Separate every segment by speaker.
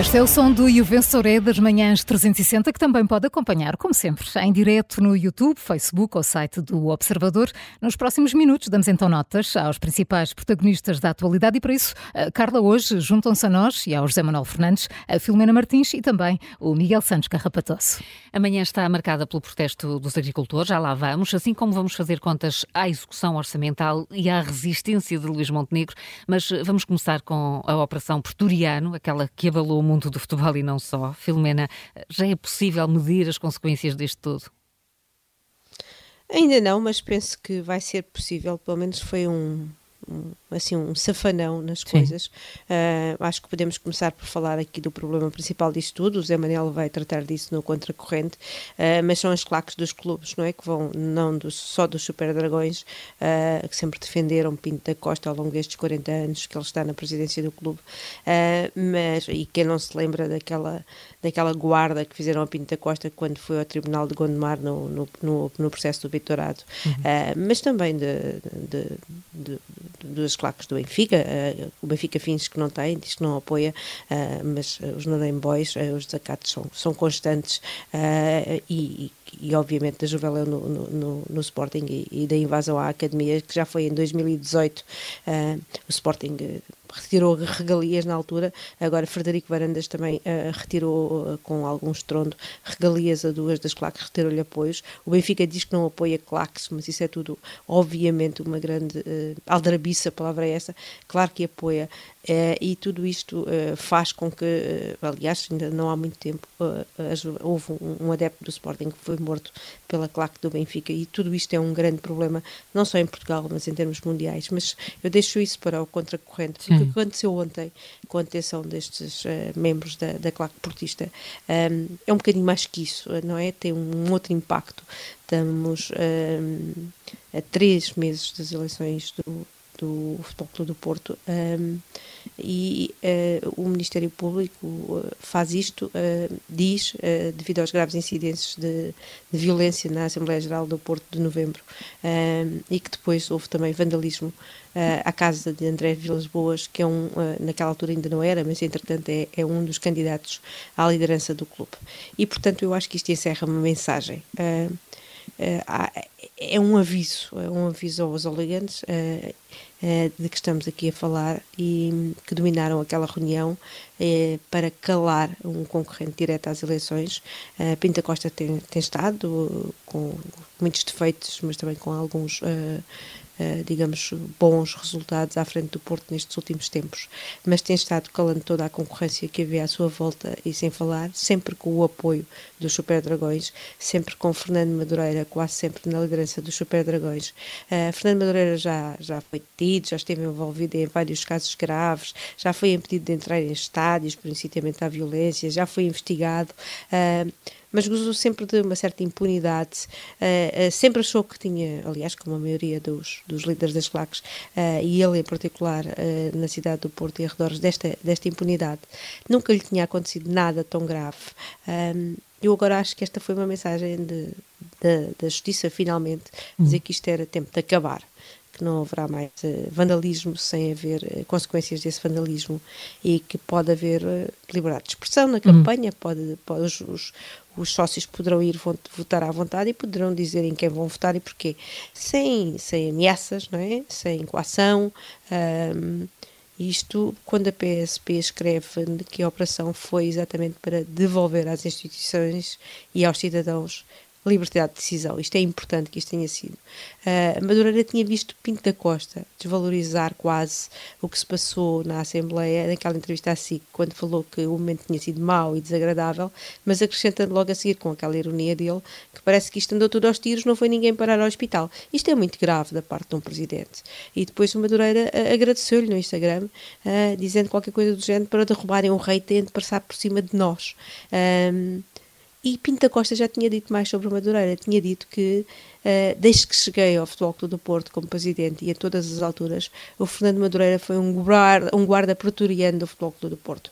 Speaker 1: Este é o som do Juvensoré das manhãs 360, que também pode acompanhar, como sempre, em direto no YouTube, Facebook ou site do Observador. Nos próximos minutos damos então notas aos principais protagonistas da atualidade e para isso, Carla, hoje juntam-se a nós e ao José Manuel Fernandes, a Filomena Martins e também o Miguel Santos Carrapatoso.
Speaker 2: Amanhã está marcada pelo protesto dos agricultores, já lá vamos, assim como vamos fazer contas à execução orçamental e à resistência de Luís Montenegro, mas vamos começar com a Operação Pretoriano, aquela que abalou mundo do futebol e não só. Filomena, já é possível medir as consequências disto tudo?
Speaker 3: Ainda não, mas penso que vai ser possível. Pelo menos foi um, um, assim, um safanão nas coisas. Uh, acho que podemos começar por falar aqui do problema principal disto tudo. O Zé Manel vai tratar disso no Contracorrente, uh, mas são as claques dos clubes, não é? Que vão, não do, só dos Super Dragões, uh, que sempre defenderam Pinto da Costa ao longo destes 40 anos que ele está na presidência do clube. mas, e quem não se lembra daquela, daquela guarda que fizeram a Pinto da Costa quando foi ao Tribunal de Gondomar no, no, no, no processo do Vitorado, uhum. mas também de, de, de, dos claques do Benfica. Uh, o Benfica finge que não tem, diz que não apoia, uh, mas os Noname Boys, uh, os desacatos são, são constantes e, e, obviamente da Juveléu no, no, no, Sporting e, e, da invasão à academia, que já foi em 2018. o Sporting retirou regalias na altura, agora Frederico Varandas também uh, retirou uh, com algum estrondo regalias a duas das claques, retirou-lhe apoios. O Benfica diz que não apoia claques, mas isso é tudo, obviamente, uma grande uh, aldrabiça, a palavra é essa, claro que apoia. Uh, e tudo isto uh, faz com que, uh, aliás, ainda não há muito tempo, houve um, um, adepto do Sporting que foi morto pela claque do Benfica e tudo isto é um grande problema, não só em Portugal, mas em termos mundiais. Mas eu deixo isso para o contracorrente, porque o que aconteceu ontem com a detenção destes membros da, da claque portista um, é um bocadinho mais que isso, não é? Tem um outro impacto. Estamos um, a três meses das eleições do do Futebol Clube do Porto um, e uh, o Ministério Público uh, faz isto, uh, diz, devido aos graves incidentes de, de, violência na Assembleia Geral do Porto de novembro um, e que depois houve também vandalismo à casa de André Vilas Boas, que é um, naquela altura ainda não era, mas entretanto é, é, um dos candidatos à liderança do clube. E portanto eu acho que isto encerra uma mensagem. É um aviso, é um aviso aos oligantes eh, de que estamos aqui a falar e que dominaram aquela reunião eh, para calar um concorrente direto às eleições. Uh, Pinta Costa tem, tem estado com muitos defeitos, mas também com alguns digamos, bons resultados à frente do Porto nestes últimos tempos, mas tem estado calando toda a concorrência que havia à sua volta e sem falar, sempre com o apoio dos Super Dragões, sempre com Fernando Madureira, quase sempre na liderança dos Super Dragões. Uh, Fernando Madureira já, já foi detido, já esteve envolvido em vários casos graves, já foi impedido de entrar em estádios por incitamento à violência, já foi investigado. Uh, mas gozou sempre de uma certa impunidade. Uh, uh, sempre achou que tinha, aliás, como a maioria dos, dos líderes das claques, uh, e ele em particular, na cidade do Porto e arredores desta, desta impunidade, nunca lhe tinha acontecido nada tão grave. Eu agora acho que esta foi uma mensagem de, de, da justiça, finalmente, dizer uhum. que isto era tempo de acabar que não haverá mais uh, vandalismo sem haver uh, consequências desse vandalismo e que pode haver uh, liberdade de expressão na campanha, pode, pode os, os, os, sócios poderão ir votar à vontade e poderão dizer em quem vão votar e porquê, sem, sem ameaças, não é? sem coação. Um, isto quando a PSP escreve que a operação foi exatamente para devolver às instituições e aos cidadãos liberdade de decisão. Isto é importante que isto tenha sido. Uh, Madureira tinha visto Pinto da Costa desvalorizar quase o que se passou na Assembleia, naquela entrevista a SIC, quando falou que o momento tinha sido mau e desagradável, mas acrescentando logo a seguir com aquela ironia dele, que parece que isto andou tudo aos tiros, não foi ninguém parar ao hospital. Isto é muito grave da parte de um presidente. E depois o Madureira uh, agradeceu-lhe no Instagram, uh, dizendo qualquer coisa do género para derrubarem um rei tendo passar por cima de nós. E Pinto da Costa já tinha dito mais sobre o Madureira, tinha dito que uh, desde que cheguei ao Futebol Clube do Porto como presidente e a todas as alturas, o Fernando Madureira foi um guarda, um guarda pretoriano do Futebol Clube do Porto.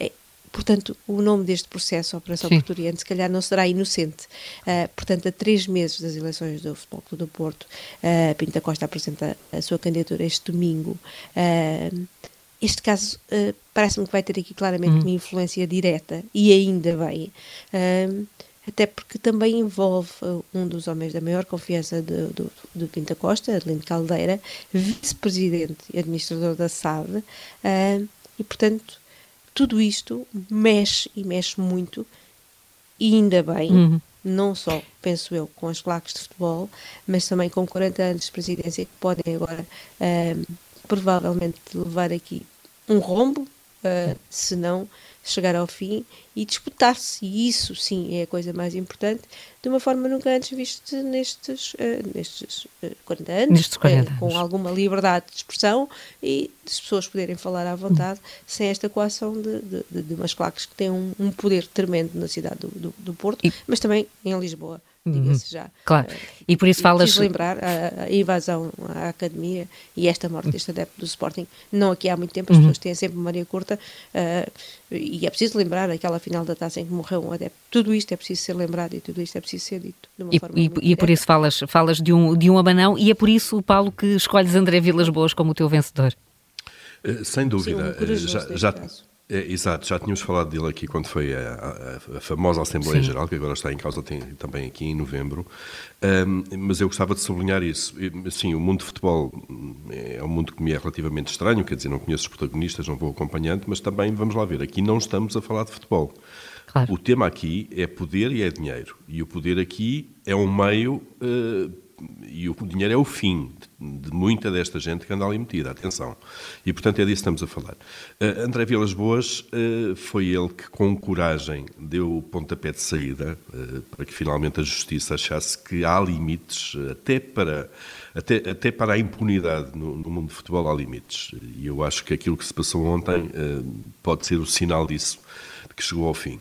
Speaker 3: É, portanto, o nome deste processo, Operação Sim. Pretoriano, se calhar não será inocente. Uh, portanto, a três meses das eleições do Futebol Clube do Porto, uh, Pinto da Costa apresenta a sua candidatura este domingo este caso uh, parece-me que vai ter aqui claramente uhum. uma influência direta, e ainda bem, uh, até porque também envolve uh, um dos homens da maior confiança do, do, do Pinta Costa, Adelino Caldeira, vice-presidente e administrador da SAD, e portanto tudo isto mexe e mexe muito, e ainda bem. Uhum não só, penso eu, com as claques de futebol, mas também com 40 anos de presidência que podem agora provavelmente levar aqui um rombo, uh, se não chegar ao fim e disputar-se, e isso sim é a coisa mais importante, de uma forma nunca antes vista nestes, uh, nestes uh, 40 anos,
Speaker 2: nestes 40
Speaker 3: uh, com alguma liberdade de expressão e as pessoas poderem falar à vontade hum. sem esta coação de, de, de, umas claques que têm um, um poder tremendo na cidade do, do, do Porto, e... mas também em Lisboa diga-se uhum. já.
Speaker 2: Claro, uh, e por isso falas...
Speaker 3: lembrar a, a, invasão à academia e esta morte deste adepto do Sporting, não aqui há muito tempo, as uhum. pessoas têm sempre memória curta uh, e é preciso lembrar aquela final da taça em que morreu um adepto. Tudo isto é preciso ser lembrado e tudo isto é preciso ser dito de uma
Speaker 2: e,
Speaker 3: forma
Speaker 2: E, e por isso falas, falas de, um, de um abanão e é por isso, Paulo, que escolhes André Vilas Boas como o teu vencedor.
Speaker 4: Uh, sem dúvida. Sim, um já, já, é, exato, já tínhamos falado dele aqui quando foi a, a, a famosa Assembleia Sim. Geral, que agora está em causa tem, também aqui em novembro, um, mas eu gostava de sublinhar isso. Sim, o mundo de futebol é um mundo que me é relativamente estranho, quer dizer, não conheço os protagonistas, não vou acompanhando, mas também, vamos lá ver, aqui não estamos a falar de futebol. Claro. O tema aqui é poder e é dinheiro. E o poder aqui é um meio uh, e o dinheiro é o fim de, muita desta gente que anda ali metida, atenção. E, portanto, é disso que estamos a falar. Uh, André Vilas Boas uh, foi ele que, com coragem, deu o pontapé de saída uh, para que finalmente a justiça achasse que há limites, até para, até, até para a impunidade no, no mundo de futebol, há limites. E eu acho que aquilo que se passou ontem pode ser o sinal disso, de que chegou ao fim.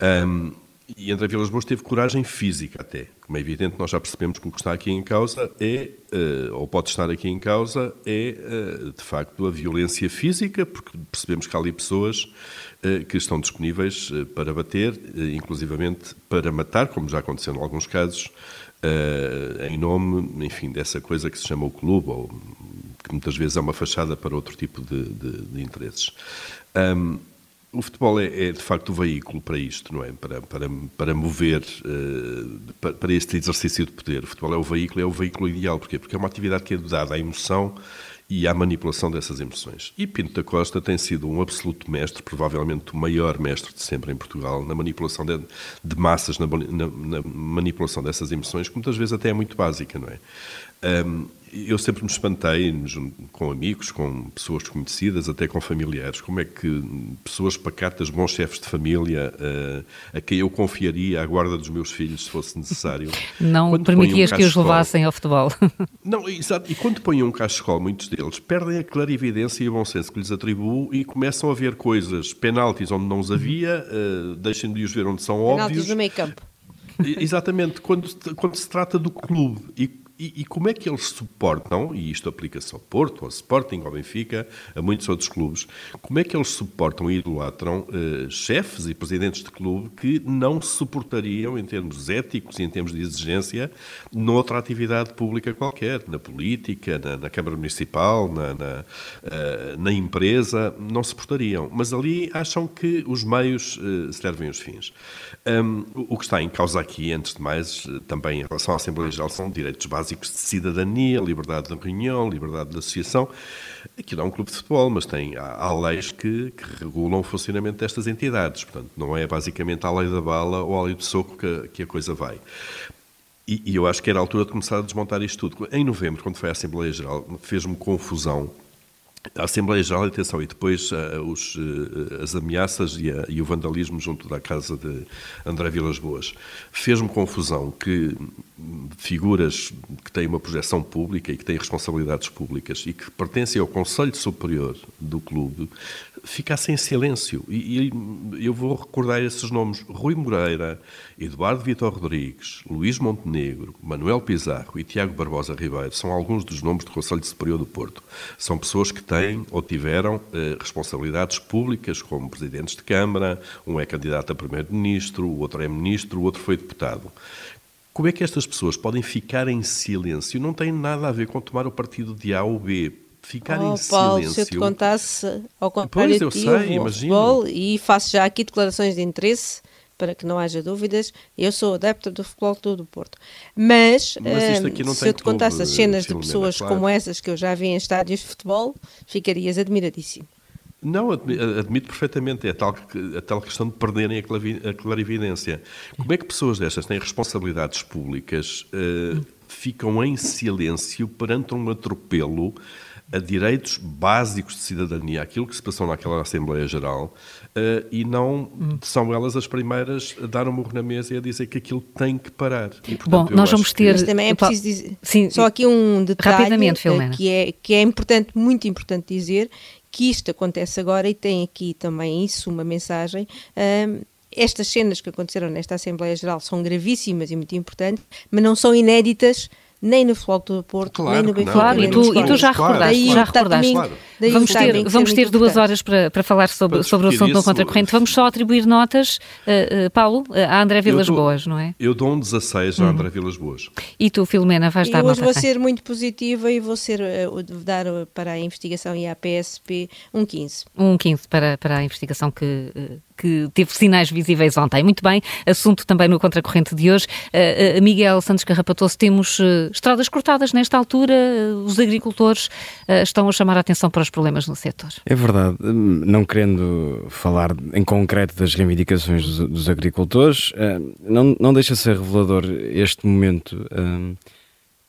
Speaker 4: Um, e André Vilas Boas teve coragem física até. Como é evidente, nós já percebemos que o que está aqui em causa é, uh, ou pode estar aqui em causa, é uh, de facto a violência física, porque percebemos que há ali pessoas uh, que estão disponíveis para bater, inclusivamente para matar, como já aconteceu em alguns casos, em nome, enfim, dessa coisa que se chama o clube, ou que muitas vezes é uma fachada para outro tipo de, de, de interesses. O futebol é, é, de facto o veículo para isto, não é? Para, para, para mover, uh, para, para, este exercício de poder. O futebol é o veículo, é o veículo ideal. Porquê? Porque é uma atividade que é dada à emoção e à manipulação dessas emoções. E Pinto da Costa tem sido um absoluto mestre, provavelmente o maior mestre de sempre em Portugal, na manipulação de, de massas, na, na, na, manipulação dessas emoções, que muitas vezes até é muito básica, não é? Um, eu sempre me espantei com amigos, com pessoas conhecidas, até com familiares, como é que pessoas pacatas, bons chefes de família, uh, a quem eu confiaria a guarda dos meus filhos se fosse necessário.
Speaker 2: Não permitias um que os levassem ao futebol.
Speaker 4: Não, exato. E quando põem um cachecol, muitos deles perdem a clarividência e o bom senso que lhes atribuo e começam a ver coisas, penaltis onde não os havia, uh, deixem de os ver onde são
Speaker 3: penaltis
Speaker 4: óbvios.
Speaker 3: Penaltis no meio campo.
Speaker 4: Exatamente, quando, quando se trata do clube e e, e, como é que eles suportam, e isto aplica-se ao Porto, ao Sporting, ao Benfica, a muitos outros clubes, como é que eles suportam e idolatram eh, chefes e presidentes de clube que não suportariam, em termos éticos e em termos de exigência, noutra atividade pública qualquer, na política, na, na Câmara Municipal, na, na, uh, na, empresa, não suportariam. Mas ali acham que os meios uh, servem os fins. Um, o que está em causa aqui, antes de mais, também em relação à Assembleia Geral, são direitos básicos básicos de cidadania, liberdade de reunião, liberdade de associação. Aquilo é um clube de futebol, mas tem, há, há leis que, que, regulam o funcionamento destas entidades. Portanto, não é basicamente a lei da bala ou a lei do soco que, que a coisa vai. E, e, eu acho que era a altura de começar a desmontar isto tudo. Em novembro, quando foi a Assembleia Geral, fez-me confusão a Assembleia Geral, atenção, e depois uh, os, uh, as ameaças e, a, e, o vandalismo junto da casa de André Vilas Boas. Fez-me confusão que figuras que têm uma projeção pública e que têm responsabilidades públicas e que pertencem ao Conselho Superior do clube ficassem em silêncio. E, e, eu vou recordar esses nomes: Rui Moreira, Eduardo Vitor Rodrigues, Luís Montenegro, Manuel Pizarro e Tiago Barbosa Ribeiro são alguns dos nomes do Conselho Superior do Porto. São pessoas que têm ou tiveram eh, responsabilidades públicas, como presidentes de Câmara, um é candidato a primeiro-ministro, o outro é ministro, o outro foi deputado. Como é que estas pessoas podem ficar em silêncio? Não tem nada a ver com tomar o partido de A ou B ficar
Speaker 3: oh,
Speaker 4: em
Speaker 3: Paulo,
Speaker 4: silêncio.
Speaker 3: Se eu te contasse ao contrário
Speaker 4: pois, eu sei, imagino.
Speaker 3: futebol e faço já aqui declarações de interesse para que não haja dúvidas, eu sou adepta do Futebol Clube do Porto. Mas,
Speaker 4: Mas
Speaker 3: hum, se eu te contasse as cenas de pessoas claro. como essas que eu já vi em estádios de futebol, ficarias admiradíssimo.
Speaker 4: Não, admito perfeitamente. É a tal, a tal questão de perderem a clarividência. Como é que pessoas destas têm responsabilidades públicas, uh, ficam em silêncio perante um atropelo a direitos básicos de cidadania, aquilo que se passou naquela Assembleia Geral, uh, e não são elas as primeiras a dar um murro na mesa e a dizer que aquilo tem que parar.
Speaker 2: E, portanto, Bom, nós vamos ter...
Speaker 3: Mas também é preciso dizer... Sim, só aqui um detalhe que é, que é importante, muito importante dizer, que isto acontece agora e tem aqui também isso uma mensagem... Um, estas cenas que aconteceram nesta Assembleia Geral são gravíssimas e muito importantes, mas não são inéditas nem no Futebol do Porto, claro, nem no Benfica.
Speaker 2: Claro, e tu, e tu já recordaste, já recordaste. Claro. Vamos ter, vamos ter duas horas para, para falar sobre, sobre o assunto do Contracorrente. Vamos só atribuir notas, uh, uh, Paulo, a André Vilas dou, Boas, não é?
Speaker 4: Eu dou um 16 a André Vilas Boas.
Speaker 2: E tu, Filomena, vais dar
Speaker 3: nota?
Speaker 2: Hoje
Speaker 3: vou ser muito positiva e vou ser, uh, dar para a investigação e à PSP um 15.
Speaker 2: Um 15 para, para a investigação que que teve sinais visíveis ontem. Muito bem, assunto também no Contracorrente de hoje. Uh, uh, Miguel Santos Carrapatoso, temos uh, estradas cortadas nesta altura, os agricultores estão a chamar a atenção para os problemas no setor.
Speaker 5: É verdade, não querendo falar em concreto das reivindicações dos, dos agricultores, não, não deixa de ser revelador este momento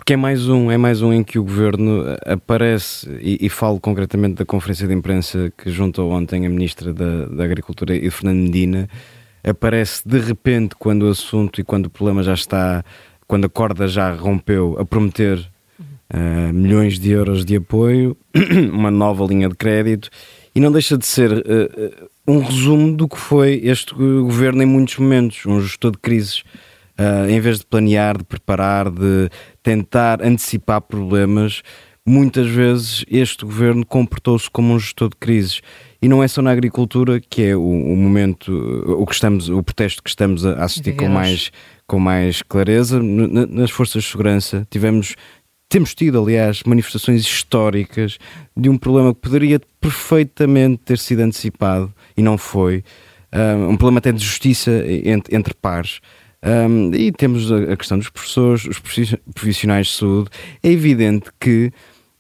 Speaker 5: porque é mais um, é mais um em que o governo aparece, e, e falo concretamente da conferência de imprensa que juntou ontem a Ministra da, da Agricultura e Fernando Medina, aparece de repente quando o assunto e quando o problema já está, quando a corda já rompeu, a prometer uh, milhões de euros de apoio, uma nova linha de crédito, e não deixa de ser uh, um resumo do que foi este governo em muitos momentos, um gestor de crises. Uh, em vez de planear, de preparar, de tentar antecipar problemas, muitas vezes este governo comportou-se como um gestor de crises. E não é só na agricultura que é o, o momento, o que estamos, o protesto que estamos a assistir com mais, com mais clareza. Nas forças de segurança tivemos temos tido, aliás, manifestações históricas de um problema que poderia perfeitamente ter sido antecipado e não foi. Uh, um problema até de justiça entre, entre pares. Um, e temos a, questão dos professores, os profissionais de saúde. É evidente que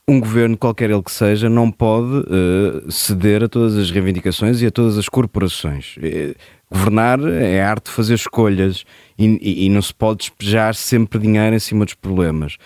Speaker 5: um governo, qualquer ele que seja, não pode uh, ceder a todas as reivindicações e a todas as corporações. Uh, governar é a arte de fazer escolhas e, e, e, não se pode despejar sempre dinheiro em cima dos problemas.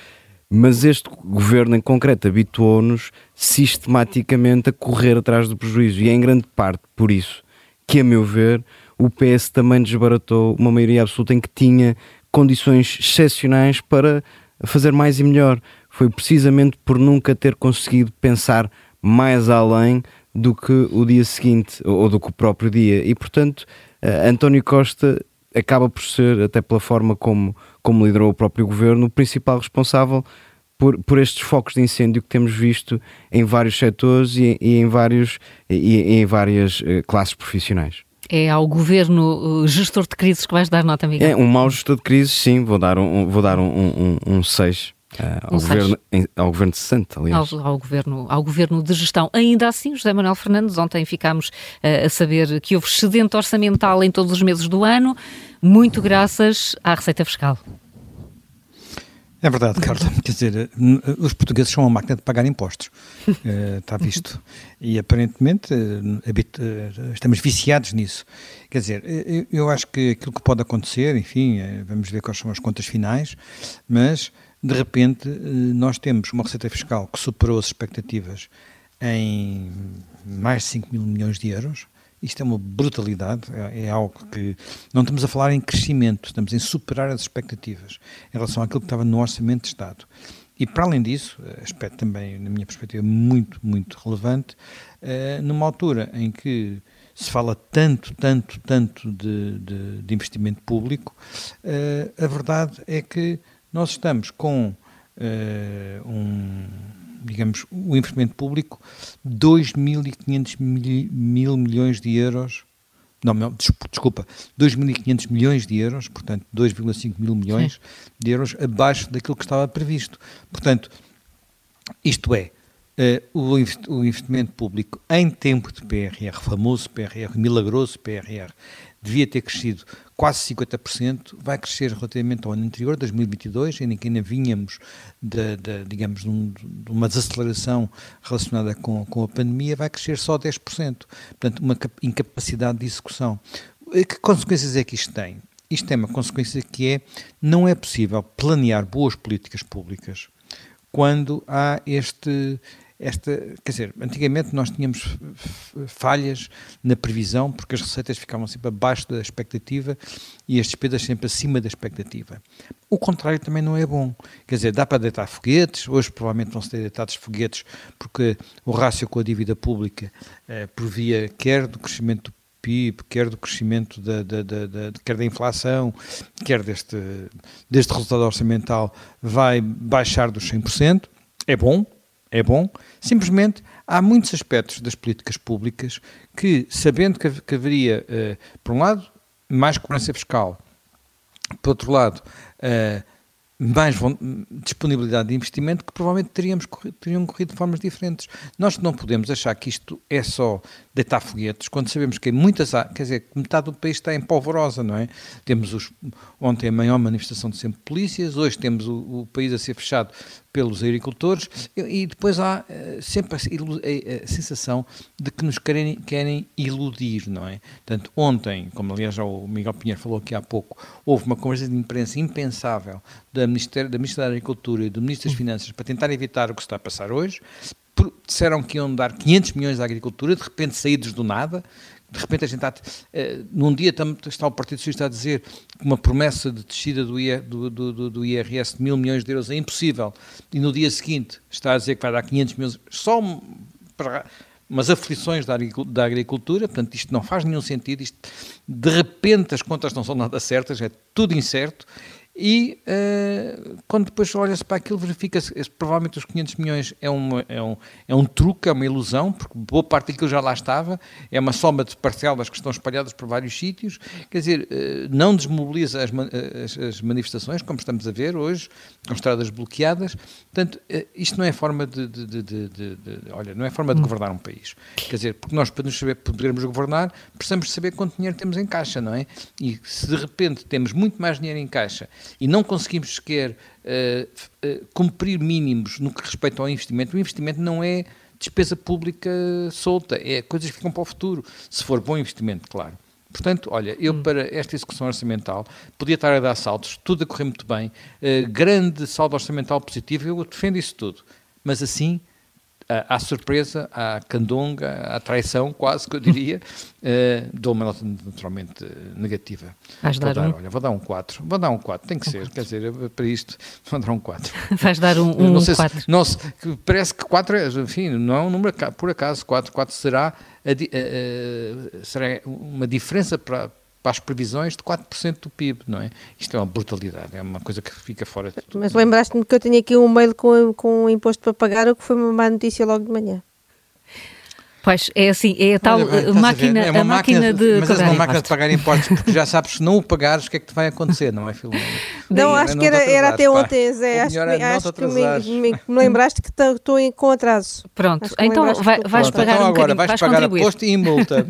Speaker 5: Mas este governo em concreto habituou-nos sistematicamente a correr atrás do prejuízo e é em grande parte por isso que, a meu ver, o PS também desbaratou uma maioria absoluta em que tinha condições excepcionais para fazer mais e melhor. Foi precisamente por nunca ter conseguido pensar mais além do que o dia seguinte ou do que o próprio dia. E, portanto, uh, António Costa acaba por ser, até pela forma como, como liderou o próprio governo, o principal responsável por, por estes focos de incêndio que temos visto em vários setores e, e em, vários, e, e em várias uh, classes profissionais.
Speaker 2: É ao governo gestor de crises que vais dar nota, Miguel?
Speaker 5: É, um mau gestor de crises, sim, vou dar um 6. Um, vou dar um, um, um seis. Uh, ao, um governo, ao governo de Santa, aliás.
Speaker 2: Ao, ao, governo, ao governo de gestão. Ainda assim, José Manuel Fernandes, ontem ficámos uh, a saber que houve excedente orçamental em todos os meses do ano, muito graças à Receita Fiscal.
Speaker 6: É verdade, Carla. Quer dizer, eh, os portugueses são uma máquina de pagar impostos. Uh, está visto. E aparentemente uh, estamos viciados nisso. Quer dizer, eu, eu, acho que aquilo que pode acontecer, enfim, vamos ver quais são as contas finais, mas de repente nós temos uma receita fiscal que superou as expectativas em mais de 5 mil milhões de euros isto é uma brutalidade, é, é, algo que não estamos a falar em crescimento, estamos em superar as expectativas em relação àquilo que estava no Orçamento de Estado. E para além disso, aspecto também, na minha perspectiva, muito, muito relevante, uh, numa altura em que se fala tanto, tanto, tanto de, de, de investimento público, uh, a verdade é que nós estamos com um digamos, o investimento público, 2.500 mil, mil milhões de euros, não, não desculpa, 2.500 milhões de euros, portanto 2,5 mil milhões Sim. de euros abaixo daquilo que estava previsto. Portanto, isto é, o, investimento público em tempo de PRR, famoso PRR, milagroso PRR, devia ter crescido quase 50%, vai crescer relativamente ao ano anterior, 2022, em que ainda vínhamos de, de digamos, de, um, de, uma desaceleração relacionada com, com a pandemia, vai crescer só 10%. Portanto, uma incapacidade de execução. Que consequências é que isto tem? Isto tem uma consequência que é, não é possível planear boas políticas públicas quando há este, esta, quer dizer, antigamente nós tínhamos falhas na previsão porque as receitas ficavam sempre abaixo da expectativa e as despesas sempre acima da expectativa. O contrário também não é bom. Quer dizer, dá para deitar foguetes, hoje provavelmente vão ser deitados foguetes porque o rácio com a dívida pública eh, via quer do crescimento do PIB, quer do crescimento da, da, da, da, quer da inflação, quer deste, deste resultado orçamental, vai baixar dos 100%. É bom, é bom. Simplesmente há muitos aspectos das políticas públicas que, sabendo que, haveria, uh, por um lado, mais cobrança fiscal, por outro lado, uh, mais disponibilidade de investimento que provavelmente teríamos, teriam corrido de formas diferentes. Nós não podemos achar que isto é só deitar foguetes, quando sabemos que muitas quer dizer, metade do país está em polvorosa, não é? Temos os, ontem a maior manifestação de sempre polícias, hoje temos o, o país a ser fechado pelos agricultores e, e depois há uh, sempre a, a, a, sensação de que nos querem, querem iludir, não é? Portanto, ontem, como aliás já o Miguel Pinheiro falou aqui há pouco, houve uma conversa de imprensa impensável da, Ministério, da Ministra da Agricultura e do Ministro das Finanças para tentar evitar o que está a passar hoje. Disseram que iam dar 500 milhões à agricultura, de repente saídos do nada, de repente a gente está, uh, num dia está o Partido Socialista a dizer que uma promessa de descida do, do, do, do, IRS de mil milhões de euros é impossível, e no dia seguinte está a dizer que vai dar 500 milhões, só para umas aflições da, da agricultura, portanto isto não faz nenhum sentido, isto, de repente as contas não são nada certas, é tudo incerto, e uh, quando depois olha-se para aquilo, verifica-se provavelmente os 500 milhões é, uma, é, um, é um truque, é uma ilusão, porque boa parte daquilo já lá estava, é uma soma de parcelas que estão espalhadas por vários sítios, quer dizer, uh, não desmobiliza as, as, as, manifestações, como estamos a ver hoje, com estradas bloqueadas, portanto, uh, isto não é forma de, de, de, de, olha, não é forma de governar um país, quer dizer, porque nós para nos saber, podermos governar, precisamos saber quanto dinheiro temos em caixa, não é? E se de repente temos muito mais dinheiro em caixa e não conseguimos sequer uh, uh, cumprir mínimos no que respeita ao investimento, o investimento não é despesa pública solta, é coisas que ficam para o futuro, se for bom investimento, claro. Portanto, olha, eu hum. para esta execução orçamental podia estar a dar saltos, tudo a correr muito bem, uh, grande saldo orçamental positivo, eu defendo isso tudo. Mas assim à surpresa, à candonga, à traição, quase que eu diria, uh, dou uma nota naturalmente negativa.
Speaker 2: Vais
Speaker 6: vou
Speaker 2: dar, um?
Speaker 6: Olha, vou dar um 4. Vou dar um 4, tem que um ser, quatro. quer dizer, para isto, vou dar um 4.
Speaker 2: Vais dar um, um
Speaker 6: não sei
Speaker 2: 4.
Speaker 6: Se, não, parece que 4 é, enfim, não é um número por acaso, 4, 4 será, a, a, a, será uma diferença para para as previsões de 4% do PIB, não é? Isto é uma brutalidade, é uma coisa que fica fora de tudo.
Speaker 3: Mas lembraste-me que eu tenho aqui um mail com, com um imposto para pagar, o que foi uma má notícia logo de manhã.
Speaker 2: Pois, é assim, é a tal Olha, máquina, a, é a máquina, máquina de,
Speaker 6: de Mas é uma máquina de pagar impostos, porque já sabes, se não o pagares, o que é que te vai acontecer, não é, Filomena?
Speaker 3: Não, acho que era, era até ontem, Zé. Acho,
Speaker 6: é
Speaker 3: acho que me, me, me, lembraste que estou com atraso.
Speaker 2: Pronto, então vai, vais pagar então, um agora
Speaker 6: vais, vais pagar imposto e multa.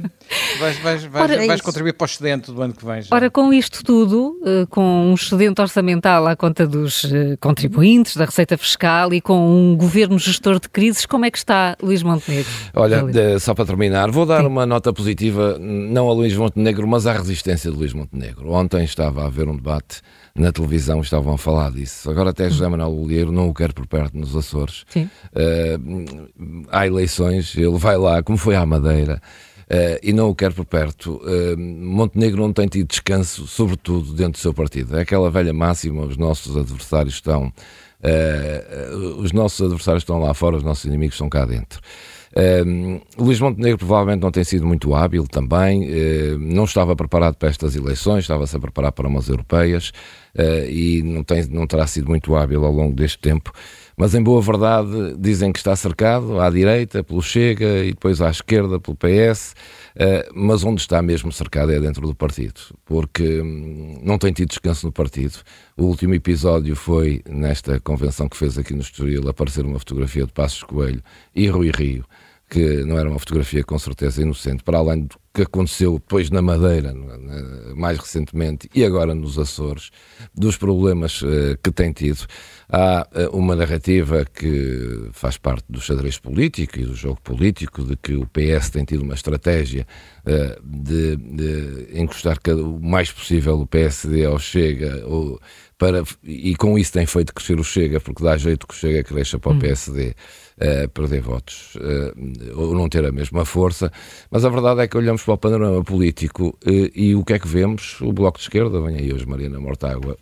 Speaker 6: vais, vais, vais, ora, vais contribuir para o excedente do ano que vem. Já.
Speaker 2: Ora, com isto tudo, eh, com um excedente orçamental à conta dos eh, contribuintes, da Receita Fiscal e com um governo gestor de crises, como é que está Luís Montenegro?
Speaker 7: Olha, só para terminar, vou dar Sim. uma nota positiva, não a Luís Montenegro, mas à resistência de Luís Montenegro. Ontem estava a haver um debate na televisão, estavam a falar disso. Agora até José Manuel Olheiro não o quer por perto nos Açores. Uh, há eleições, ele vai lá, como foi à Madeira. Uh, e não o quer por perto. Uh, Montenegro não tem tido descanso, sobretudo dentro do seu partido. É aquela velha máxima: os nossos adversários estão. Uh, os nossos adversários estão lá fora, os nossos inimigos estão cá dentro. Uh, Luís Montenegro provavelmente não tem sido muito hábil também, uh, não estava preparado para estas eleições, estava-se a preparar para umas europeias. e não, tem, não terá sido muito hábil ao longo deste tempo. Mas em boa verdade dizem que está cercado à direita pelo Chega e depois à esquerda pelo PS, mas onde está mesmo cercado é dentro do partido, porque hum, não tem tido descanso no partido. O último episódio foi nesta convenção que fez aqui no Estoril aparecer uma fotografia de Passos Coelho e Rui Rio que não era uma fotografia com certeza inocente, para além do que aconteceu depois na Madeira, mais recentemente, e agora nos Açores, dos problemas uh, que tem tido. Há uh, uma narrativa que faz parte do xadrez político e do jogo político, de que o PS tem tido uma estratégia uh, de, de, encostar o mais possível o PSD ao Chega, ou para, e com isso tem feito crescer o Chega, porque dá jeito que o Chega cresça para o hum. PSD uh, perder votos uh, ou não ter a mesma força, mas a verdade é que olhamos para o panorama político uh, e o que é que vemos? O Bloco de Esquerda, vem aí hoje Mariana Mortágua,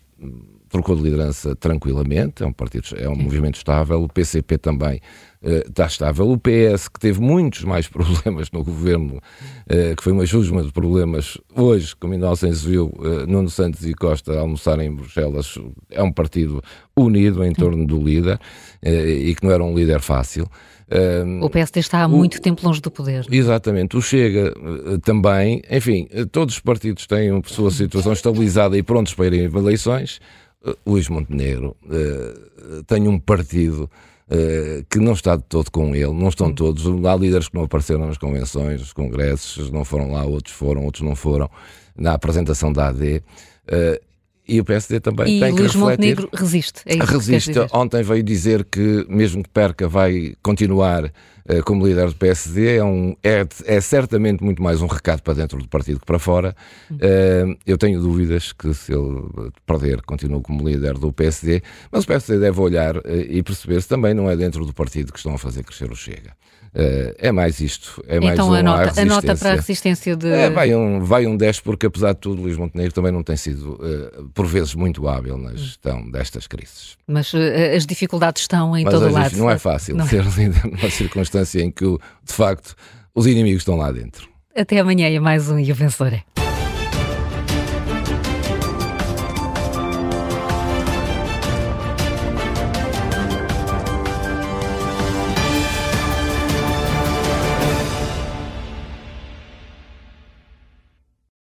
Speaker 7: trocou de liderança tranquilamente, é um partido, é um movimento estável, o PCP também está estável, o PS, que teve muitos mais problemas no governo, uh, que foi uma jusma de problemas, hoje, como ainda se viu, uh, Nuno Santos e Costa almoçarem em Bruxelas, é um partido unido em torno do líder e que não era um líder fácil.
Speaker 2: o PSD está há o, muito tempo longe do poder.
Speaker 7: Exatamente. O Chega também. Enfim, todos os partidos têm a sua situação estabilizada e prontos para irem a eleições. Luís Montenegro uh, tem um partido uh, que não está de todo com ele, não estão todos. Há líderes que não apareceram nas convenções, nos congressos, não foram lá, outros foram, outros não foram, na apresentação da AD. Uh, eh, e o PSD também
Speaker 2: e
Speaker 7: tem
Speaker 2: Luís
Speaker 7: que refletir.
Speaker 2: Montenegro resiste. É
Speaker 7: resiste. Ontem veio dizer que, mesmo que perca, vai continuar eh, como líder do PSD é, um, é, é, certamente muito mais um recado para dentro do partido que para fora. Uh, eu tenho dúvidas que se ele perder, continue como líder do PSD, mas o PSD deve olhar e perceber se também não é dentro do partido que estão a fazer crescer o Chega. Uh, é mais isto. É mais
Speaker 2: então um, a, nota, a nota para a resistência de.
Speaker 7: É, vai, um, vai um 10, porque apesar de tudo, Luís Montenegro também não tem sido, uh, por vezes, muito hábil na gestão destas crises.
Speaker 2: Mas uh, as dificuldades estão em
Speaker 7: Mas
Speaker 2: todo lado.
Speaker 7: Não é fácil não. Ser líder numa circunstância em que, de facto, os inimigos estão lá dentro.
Speaker 2: Até amanhã e mais um E o Vencedor é.